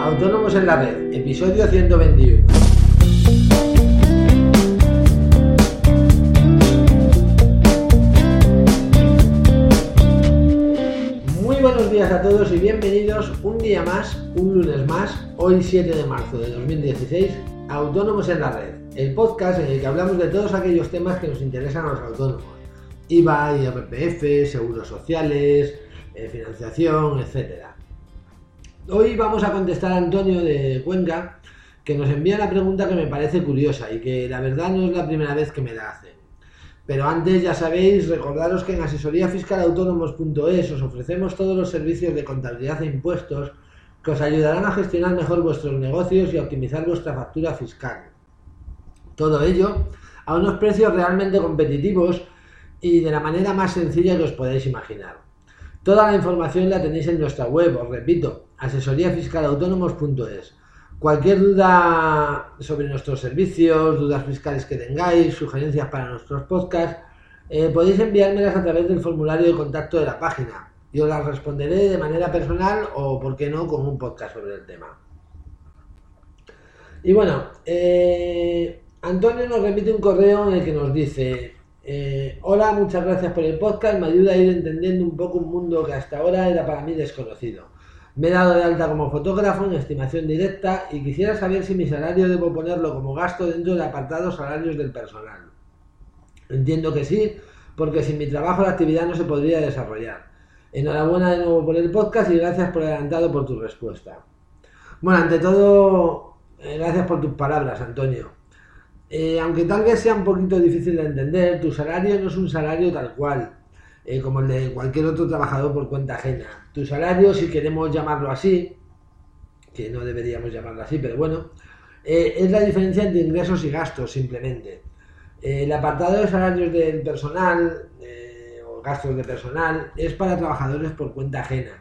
Autónomos en la Red, episodio 121. Muy buenos días a todos y bienvenidos un día más, un lunes más, hoy 7 de marzo de 2016, Autónomos en la Red, el podcast en el que hablamos de todos aquellos temas que nos interesan a los autónomos. IVA, IRPF, seguros sociales, eh, financiación, etcétera. Hoy vamos a contestar a Antonio de Cuenca, que nos envía una pregunta que me parece curiosa y que la verdad no es la primera vez que me la hace. Pero antes, ya sabéis, recordaros que en asesoríafiscalautónomos.es os ofrecemos todos los servicios de contabilidad e impuestos que os ayudarán a gestionar mejor vuestros negocios y a optimizar vuestra factura fiscal. Todo ello a unos precios realmente competitivos y de la manera más sencilla que os podáis imaginar. Toda la información la tenéis en nuestra web, os repito, asesoríafiscalautónomos.es. Cualquier duda sobre nuestros servicios, dudas fiscales que tengáis, sugerencias para nuestros podcasts, eh, podéis enviármelas a través del formulario de contacto de la página. Yo las responderé de manera personal o, por qué no, con un podcast sobre el tema. Y bueno, eh, Antonio nos remite un correo en el que nos dice, eh, hola, muchas gracias por el podcast, me ayuda a ir entendiendo un poco un mundo que hasta ahora era para mí desconocido. Me he dado de alta como fotógrafo en estimación directa y quisiera saber si mi salario debo ponerlo como gasto dentro del apartado salarios del personal. Entiendo que sí, porque sin mi trabajo la actividad no se podría desarrollar. Enhorabuena de nuevo por el podcast y gracias por adelantado por tu respuesta. Bueno, ante todo, eh, gracias por tus palabras, Antonio. Eh, aunque tal vez sea un poquito difícil de entender, tu salario no es un salario tal cual, eh, como el de cualquier otro trabajador por cuenta ajena. Tu salario, si queremos llamarlo así, que no deberíamos llamarlo así, pero bueno, eh, es la diferencia entre ingresos y gastos simplemente. el apartado de salarios del personal o gastos de personal es para trabajadores por cuenta ajena.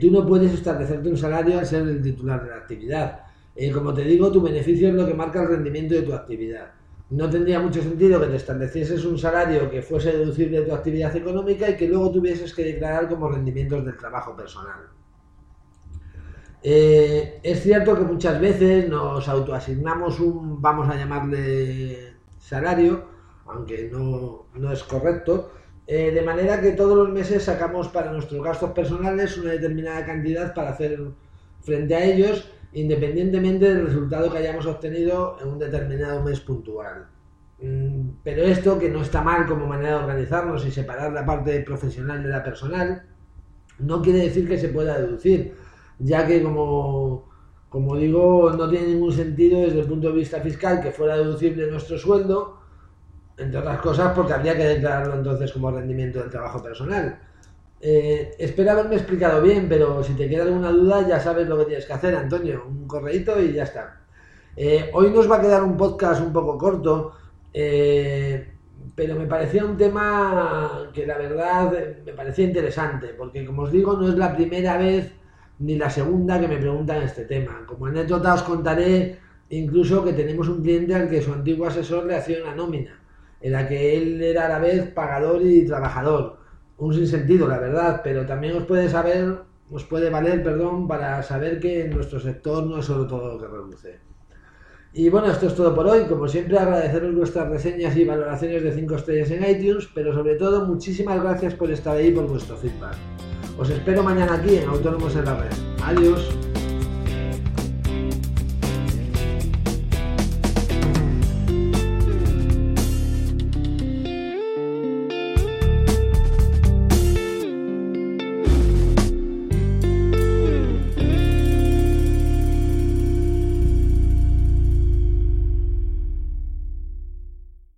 tú no puedes establecerte un salario al ser el titular de la actividad eh, como te digo, tu beneficio es lo que marca el rendimiento de tu actividad. No tendría mucho sentido que te establecieses un salario que fuese deducible de tu actividad económica y que luego tuvieses que declarar como rendimientos del trabajo personal. Eh, es cierto que muchas veces nos autoasignamos un, vamos a llamarle salario, aunque no, es correcto, eh, de manera que todos los meses sacamos para nuestros gastos personales una determinada cantidad para hacer frente a ellos independientemente del resultado que hayamos obtenido en un determinado mes puntual. Mm, pero esto, que no está mal como manera de organizarnos y separar la parte profesional de la personal, no quiere decir que se pueda deducir, ya que como, como digo, no tiene ningún sentido desde el punto de vista fiscal que fuera deducible nuestro sueldo, entre otras cosas porque habría que declararlo entonces como rendimiento del trabajo personal. Eh, espero haberme explicado bien, pero si te queda alguna duda ya sabes lo que tienes que hacer, Antonio. Un correíto y ya está. Eh, hoy nos va a quedar un podcast un poco corto, eh, pero me parecía un tema que la verdad me parecía interesante, porque como os digo, no es la primera vez ni la segunda que me preguntan este tema. Como anécdota os contaré incluso que tenemos un cliente al que su antiguo asesor le hacía una nómina, en la que él era a la vez pagador y trabajador un sinsentido, la verdad, pero también os puede saber, os puede valer, perdón, para saber que en nuestro sector no es solo todo lo que reduce. Y bueno, esto es todo por hoy. Como siempre, agradeceros vuestras reseñas y valoraciones de 5 estrellas en iTunes, pero sobre todo, muchísimas gracias por estar ahí por vuestro feedback. Os espero mañana aquí en Autónomos en la Red. Adiós.